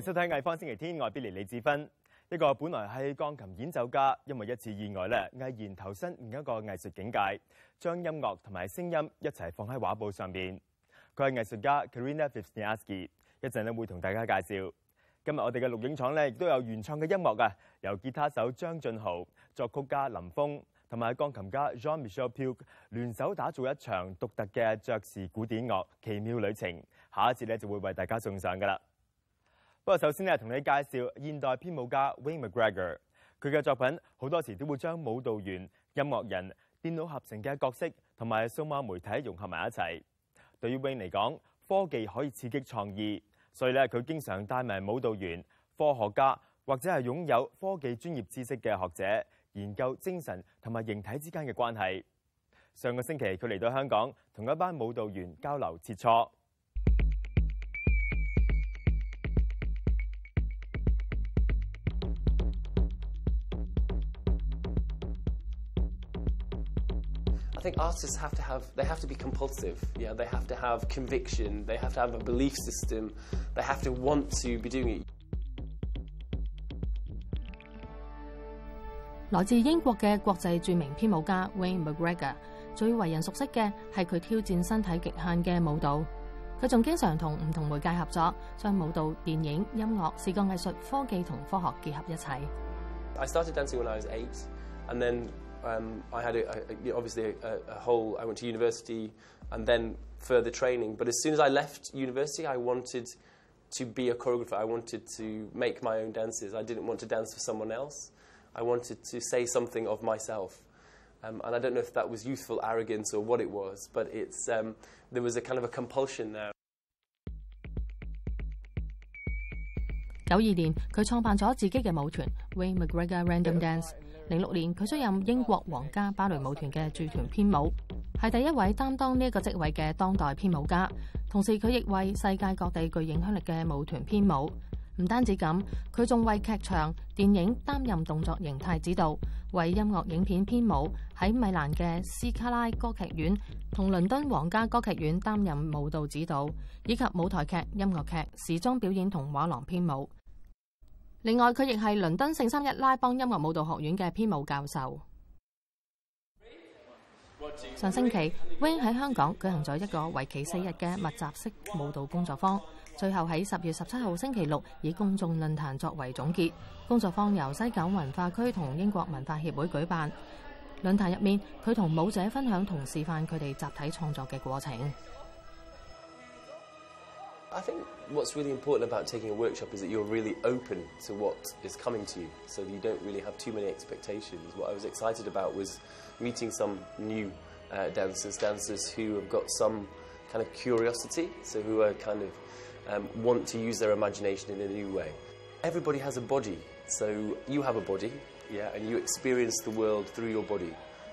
收睇睇藝方星期天外，l y 李志芬呢個本來係鋼琴演奏家，因為一次意外咧，毅然投身另一個藝術境界，將音樂同埋聲音一齊放喺畫布上面。佢係藝術家 Karina Vysnaski，一陣咧會同大家介紹。今日我哋嘅錄影廠咧亦都有原創嘅音樂嘅，由吉他手張俊豪、作曲家林峯同埋鋼琴家 John m i c h e l l Pugh 聯手打造一場獨特嘅爵士古典樂奇妙旅程。下一節咧就會為大家送上噶啦。不啊，首先咧，同你介绍现代编舞家 Wayne McGregor，佢嘅作品好多时都会将舞蹈员、音乐人、电脑合成嘅角色同埋数码媒体融合埋一齐。对于 Wayne 嚟讲，科技可以刺激创意，所以咧，佢经常带埋舞蹈员、科学家或者系拥有科技专业知识嘅学者，研究精神同埋形体之间嘅关系。上个星期，佢嚟到香港，同一班舞蹈员交流切磋。I think artists have to have they have to be compulsive. Yeah, they have to have conviction. They have to have a belief system. They have to want to be doing it. 來自英國嘅國際著名編舞家 Wayne McGregor 最為人熟悉嘅係佢挑戰身體極限嘅舞蹈。佢仲經常同唔同媒介合作，將舞蹈、電影、音樂、視覺藝術、科技同科學結合一齊。I started dancing when I was eight, and then um, I had a, a, obviously a, a, whole. I went to university and then further training. But as soon as I left university, I wanted to be a choreographer. I wanted to make my own dances. I didn't want to dance for someone else. I wanted to say something of myself. Um, and I don't know if that was youthful arrogance or what it was, but it's, um, there was a kind of a compulsion there. 九二年，佢創辦咗自己嘅舞團 Way McGregor Random Dance。零六年，佢出任英國皇家芭蕾舞團嘅駐團編舞，係第一位擔當呢一個職位嘅當代編舞家。同時，佢亦為世界各地具影響力嘅舞團編舞。唔單止咁，佢仲為劇場、電影擔任動作形態指導，為音樂影片編舞。喺米蘭嘅斯卡拉歌劇院同倫敦皇家歌劇院擔任舞蹈指導，以及舞台劇、音樂劇、時裝表演同畫廊編舞。另外，佢亦係倫敦聖三一拉邦音樂舞蹈學院嘅編舞教授。上星期，Wing 喺香港舉行咗一個为期四日嘅密集式舞蹈工作坊，最後喺十月十七號星期六以公眾論壇作為總結。工作坊由西九文化區同英國文化協會舉辦。論壇入面，佢同舞者分享同示範佢哋集體創作嘅過程。I think what's really important about taking a workshop is that you're really open to what is coming to you, so you don't really have too many expectations. What I was excited about was meeting some new uh, dancers, dancers who have got some kind of curiosity, so who are kind of um, want to use their imagination in a new way. Everybody has a body, so you have a body, yeah, and you experience the world through your body.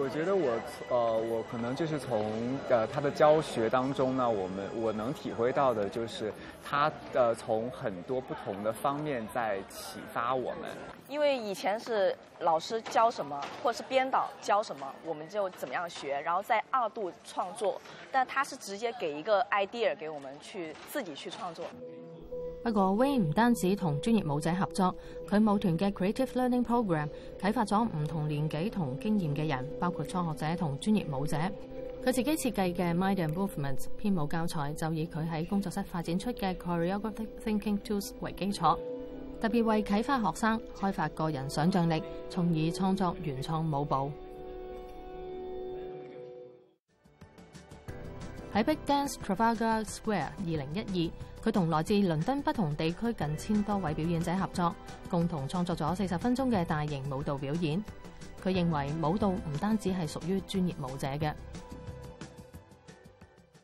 我觉得我呃，我可能就是从呃他的教学当中呢，我们我能体会到的就是他呃从很多不同的方面在启发我们。因为以前是老师教什么，或是编导教什么，我们就怎么样学，然后再二度创作。但他是直接给一个 idea 给我们去自己去创作。不過，Way 唔單止同專業舞者合作，佢舞團嘅 Creative Learning p r o g r a m 启啟發咗唔同年紀同經驗嘅人，包括初學者同專業舞者。佢自己設計嘅 Mind Improvement 編舞教材就以佢喺工作室發展出嘅 Choreographic Thinking Tools 為基礎，特別為啟發學生開發個人想像力，從而創作原創舞步。喺 Big Dance t r a f a l g a Square，二零一二。佢同來自倫敦不同地區近千多位表演者合作，共同創作咗四十分鐘嘅大型舞蹈表演。佢認為舞蹈唔單止係屬於專業舞者嘅。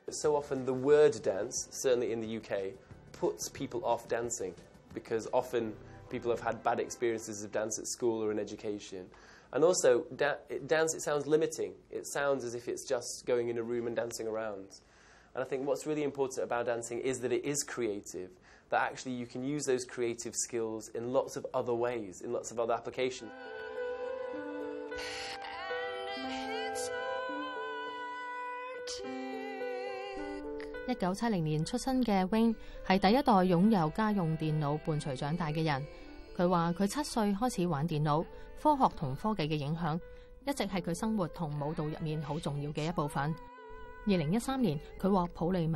So often the word dance, certainly in the UK, puts people off dancing because often people have had bad experiences of dance at school or in education. And also, da dance, it sounds limiting. It sounds as if it's just going in a room and dancing around. 一九七零年出生嘅 Wing，系第一代拥有家用电脑伴随长大嘅人。佢话佢七岁开始玩电脑，科学同科技嘅影响一直系佢生活同舞蹈入面好重要嘅一部分。I collaborate with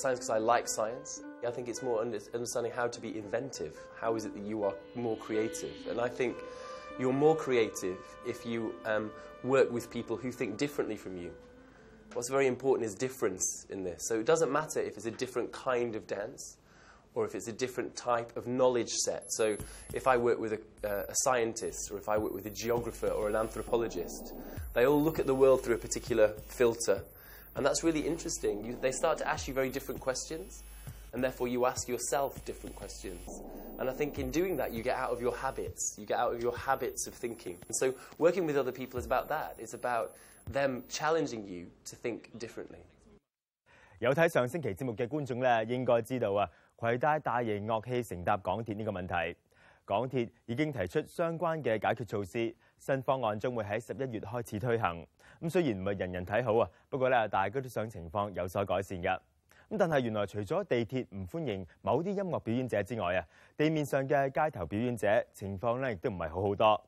science because I like science. I think it's more understanding how to be inventive. How is it that you are more creative? And I think you're more creative if you um, work with people who think differently from you. What's very important is difference in this. So it doesn't matter if it's a different kind of dance or if it's a different type of knowledge set. So, if I work with a, uh, a, scientist, or if I work with a geographer or an anthropologist, they all look at the world through a particular filter. And that's really interesting. You, they start to ask you very different questions, and therefore you ask yourself different questions. And I think in doing that, you get out of your habits. You get out of your habits of thinking. And so, working with other people is about that. It's about them challenging you to think differently. 携带大型乐器乘搭港铁呢个问题，港铁已经提出相关嘅解决措施，新方案将会喺十一月开始推行。咁虽然唔系人人睇好啊，不过咧，大家都想情况有所改善嘅。咁但系原来除咗地铁唔欢迎某啲音乐表演者之外啊，地面上嘅街头表演者情况咧亦都唔系好好多。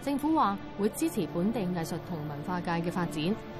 政府话会支持本地艺术同文化界嘅发展。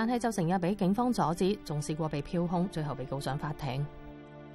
但系就成日俾警方阻止，仲試過被票控，最後被告上法庭。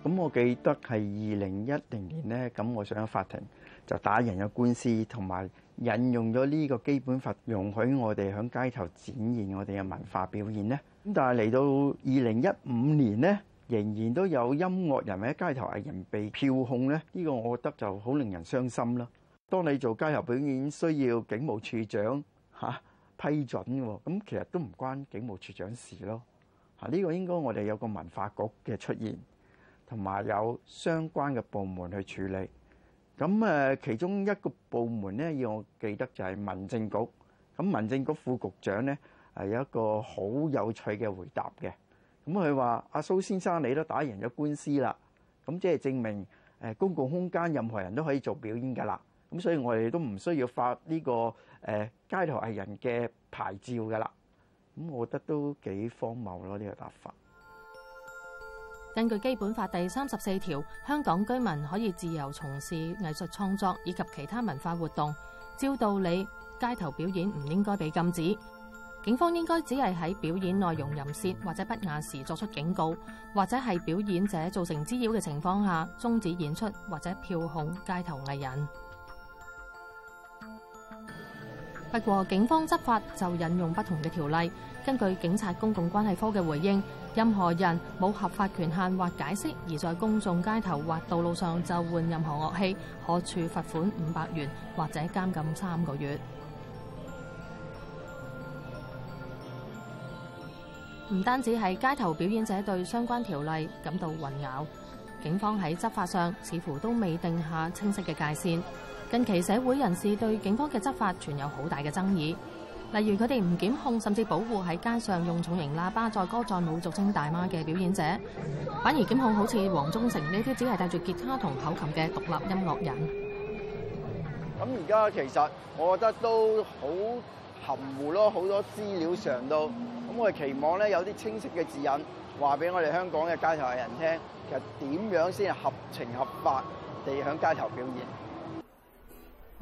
咁我記得係二零一零年咧，咁我上咗法庭就打人嘅官司，同埋引用咗呢個基本法容許我哋喺街頭展現我哋嘅文化表现咧。咁但係嚟到二零一五年咧，仍然都有音樂人喺街頭藝人被票控咧。呢個我覺得就好令人傷心啦。當你做街頭表演需要警務處長嚇。批准喎，咁其實都唔關警務處長事咯。嚇，呢個應該我哋有個文化局嘅出現，同埋有相關嘅部門去處理。咁誒，其中一個部門咧，要我記得就係民政局。咁民政局副局長咧，係有一個好有趣嘅回答嘅。咁佢話：阿蘇先生，你都打贏咗官司啦。咁即係證明誒，公共空間任何人都可以做表演㗎啦。咁所以我哋都唔需要發呢個誒街頭藝人嘅牌照噶啦，咁我覺得都幾荒謬咯呢個答法。根據基本法第三十四條，香港居民可以自由從事藝術創作以及其他文化活動。照道理，街頭表演唔應該被禁止。警方應該只係喺表演內容淫亵或者不雅時作出警告，或者係表演者造成滋擾嘅情況下终止演出或者票控街頭藝人。不過，警方執法就引用不同嘅條例。根據警察公共關係科嘅回應，任何人冇合法權限或解釋而在公眾街頭或道路上就換任何樂器，可處罰款五百元或者監禁三個月。唔單止系街頭表演者對相關條例感到混淆，警方喺執法上似乎都未定下清晰嘅界線。近期社會人士對警方嘅執法存有好大嘅爭議，例如佢哋唔檢控甚至保護喺街上用重型喇叭再歌再舞俗青大媽嘅表演者，反而檢控好似黃宗成呢啲，只係带住吉他同口琴嘅獨立音樂人。咁而家其實我覺得都好含糊咯，好多資料上到，咁我哋期望咧有啲清晰嘅指引話俾我哋香港嘅街頭艺人聽，其實點樣先係合情合法地响街頭表演？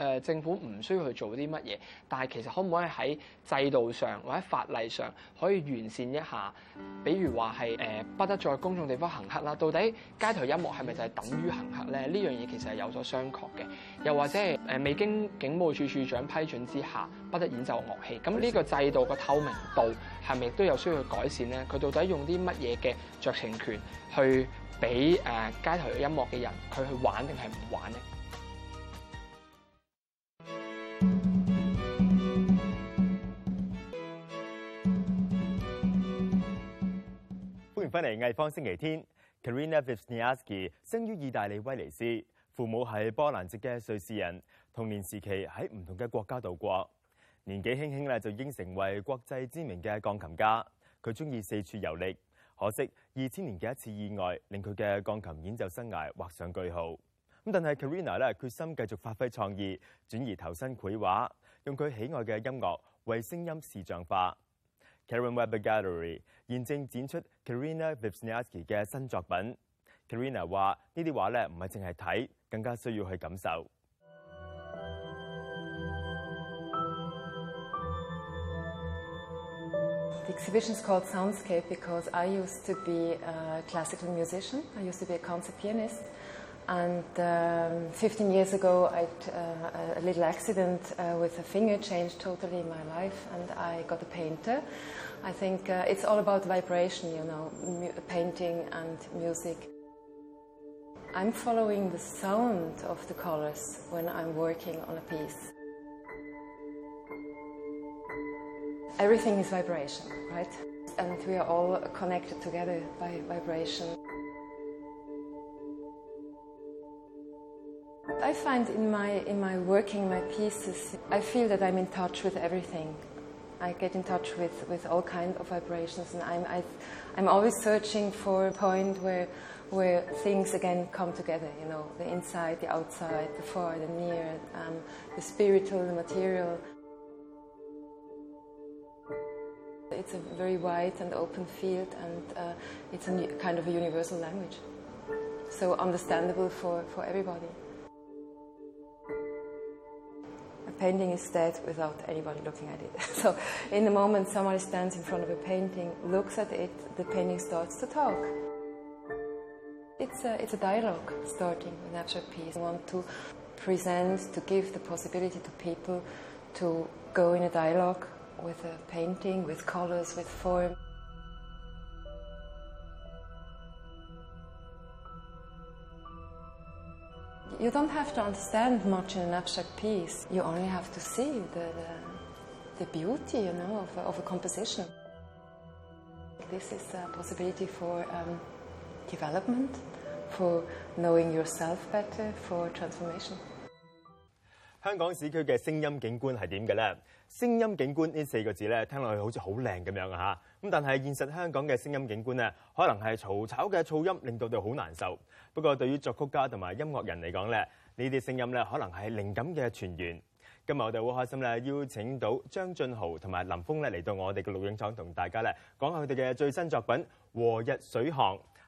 誒政府唔需要去做啲乜嘢，但係其實可唔可以喺制度上或者法例上可以完善一下？比如話係誒不得在公眾地方行乞啦，到底街頭音樂係咪就係等於行乞咧？呢樣嘢其實係有咗商榷嘅，又或者係誒未經警務處處長批准之下不得演奏樂器，咁呢個制度個透明度係咪亦都有需要去改善咧？佢到底用啲乜嘢嘅酌情權去俾誒街頭音樂嘅人佢去玩定係唔玩咧？翻嚟《艺方星期天》，Karina v y s n i a s k i 生於意大利威尼斯，父母系波蘭籍嘅瑞士人，童年時期喺唔同嘅國家度過。年紀輕輕咧就已成為國際知名嘅鋼琴家。佢中意四處遊歷，可惜二千年嘅一次意外令佢嘅鋼琴演奏生涯画上句號。咁但係 Karina 咧決心繼續發揮創意，轉而投身繪畫，用佢喜愛嘅音樂為聲音視像化。Karen Weber Gallery 现正展出 Karina Vipsniaski 嘅新作品。Karina 话：呢啲画咧唔系净系睇，更加需要去感受。The exhibition is called Soundscape because I used to be a classical musician. I used to be a concert pianist. And um, 15 years ago, I had uh, a little accident uh, with a finger, changed totally my life, and I got a painter. I think uh, it's all about vibration, you know, painting and music. I'm following the sound of the colors when I'm working on a piece. Everything is vibration, right? And we are all connected together by vibration. find in my, in my working, my pieces, I feel that I'm in touch with everything. I get in touch with, with all kinds of vibrations, and I'm, I, I'm always searching for a point where, where things again come together, you know, the inside, the outside, the far, the near, um, the spiritual, the material. It's a very wide and open field, and uh, it's a kind of a universal language so understandable for, for everybody. painting is dead without anybody looking at it. so, in the moment somebody stands in front of a painting, looks at it, the painting starts to talk. It's a, it's a dialogue starting with natural piece. I want to present, to give the possibility to people to go in a dialogue with a painting, with colors, with form. you don't have to understand much in an abstract piece. You only have to see the, the, the beauty, you know, of a, of a composition. This is a possibility for um, development, for knowing yourself better, for transformation. 香港市區嘅聲音景觀係點嘅咧？聲音景觀呢四個字咧，聽落去好似好靚咁樣嚇。咁但係現實香港嘅聲音景觀咧，可能係嘈吵嘅噪音令到佢好難受。不過對於作曲家同埋音樂人嚟講咧，呢啲聲音咧可能係靈感嘅泉源。今日我哋好開心咧，邀請到張俊豪同埋林峰咧嚟到我哋嘅錄影廠同大家咧講下佢哋嘅最新作品《和日水巷》。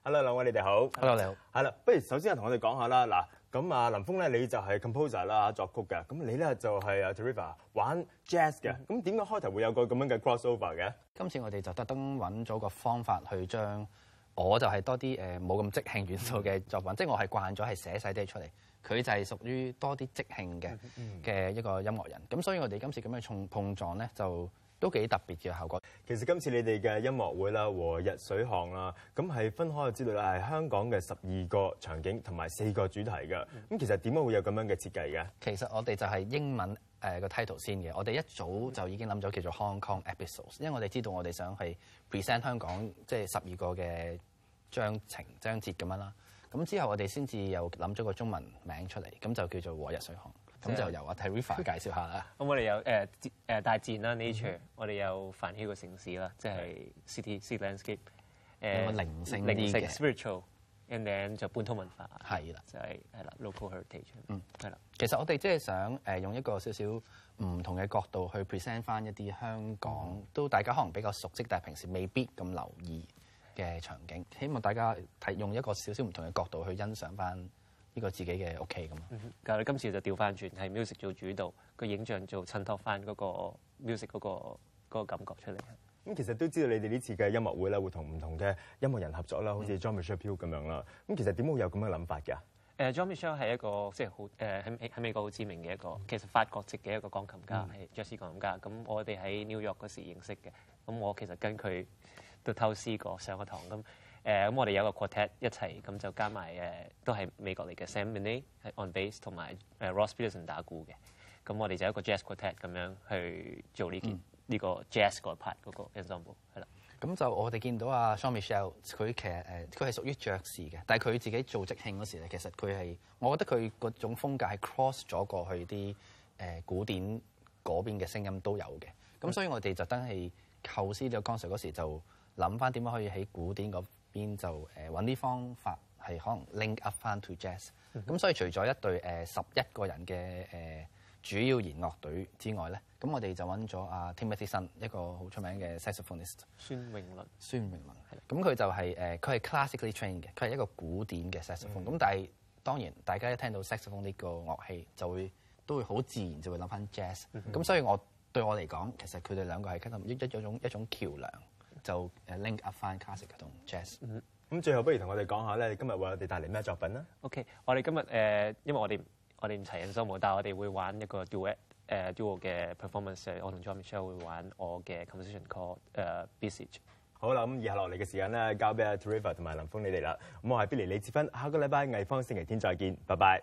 Hello，兩位你哋好。Hello，你好。係啦，不如首先啊，同我哋講下啦。嗱。咁啊，林峰咧你就係 composer 啦作曲嘅，咁你咧就係啊 t r e v a 玩 jazz 嘅，咁點解開頭會有個咁樣嘅 cross over 嘅？今次我哋就特登揾咗個方法去將，我就係多啲誒冇咁即興元素嘅作品，即係我係慣咗係寫晒啲出嚟，佢就係屬於多啲即興嘅嘅一個音樂人，咁所以我哋今次咁樣重碰撞咧就。都幾特別嘅效果。其實今次你哋嘅音樂會啦，和日水巷啦，咁係分開知道啦，係香港嘅十二個場景同埋四個主題嘅。咁其實點解會有咁樣嘅設計嘅？其實我哋就係英文誒個 title 先嘅，我哋一早就已經諗咗叫做 Hong Kong Episodes，因為我哋知道我哋想去 present 香港即係十二個嘅章情章節咁樣啦。咁之後我哋先至又諗咗個中文名出嚟，咁就叫做和日水巷。咁就由阿 t e r i f a 介紹下啦。咁我哋有誒誒大自然啦，nature；我哋有繁華嘅城市啦，即係 city city landscape；有靈性啲性 spiritual，and then 就本土文化係啦，就係係啦 local heritage。嗯，係啦。其實我哋即係想誒用一個少少唔同嘅角度去 present 翻一啲香港都大家可能比較熟悉，但係平時未必咁留意嘅場景。希望大家睇用一個少少唔同嘅角度去欣賞翻。呢個自己嘅屋企咁啊！但係你今次就調翻轉，係 music 做主導，個影像做襯托翻嗰個 music 嗰個個感覺出嚟。咁其實都知道你哋呢次嘅音樂會咧，會同唔同嘅音樂人合作啦，好似 John Mitchell 咁樣啦。咁其實點會有咁嘅諗法㗎？誒，John Mitchell 係一個即係好誒喺美喺美國好知名嘅一個，其實法國籍嘅一個鋼琴家，係爵士鋼琴家。咁我哋喺 New York 嗰時認識嘅。咁我其實跟佢都偷思過上個堂咁。誒，咁我哋有個 quartet 一齊咁就加埋誒，都係美國嚟嘅 Sammy 係 on bass，同埋誒 Ross Peterson 打鼓嘅。咁我哋就一個 jazz quartet 咁樣去做呢件呢個 jazz 嗰 part 嗰個 e s e m b l e 係啦。咁就我哋見到阿 s h o r m i c h e l l e 佢其實誒佢係屬於爵士嘅，但係佢自己做即興嗰時咧，其實佢係我覺得佢嗰種風格係 cross 咗過去啲誒古典嗰邊嘅聲音都有嘅。咁所以我哋就真係構思咗 concert 嗰時就諗翻點樣可以喺古典嗰。邊就誒揾啲方法係可能 link up 翻 to jazz，咁所以除咗一隊誒十一個人嘅誒主要弦樂隊之外咧，咁我哋就揾咗阿 Timothy Sun 一個好出名嘅 saxophonist。孫榮麟，孫榮麟，咁佢就係誒佢係 classically trained 嘅，佢係一個古典嘅 saxophone。咁但係當然大家一聽到 saxophone 呢個樂器就會都會好自然就會諗翻 jazz。咁所以我對我嚟講，其實佢哋兩個係 k 一一種一種橋梁。就 link up 翻 classic 同 jazz。咁最後不如同我哋講下咧，你今日為我哋帶嚟咩作品咧？OK，我哋今日誒，因為我哋我哋唔齊人 n s 但係我哋會玩一個 duet 誒 duo 嘅 performance。我同 John Mitchell 會玩我嘅 composition called 誒 i s a g e 好啦，咁以下落嚟嘅時間咧，交俾阿 t r i v o r 同埋林峰你哋啦。咁我係 Billy 李志芬，下個禮拜藝方星期天再見，拜拜。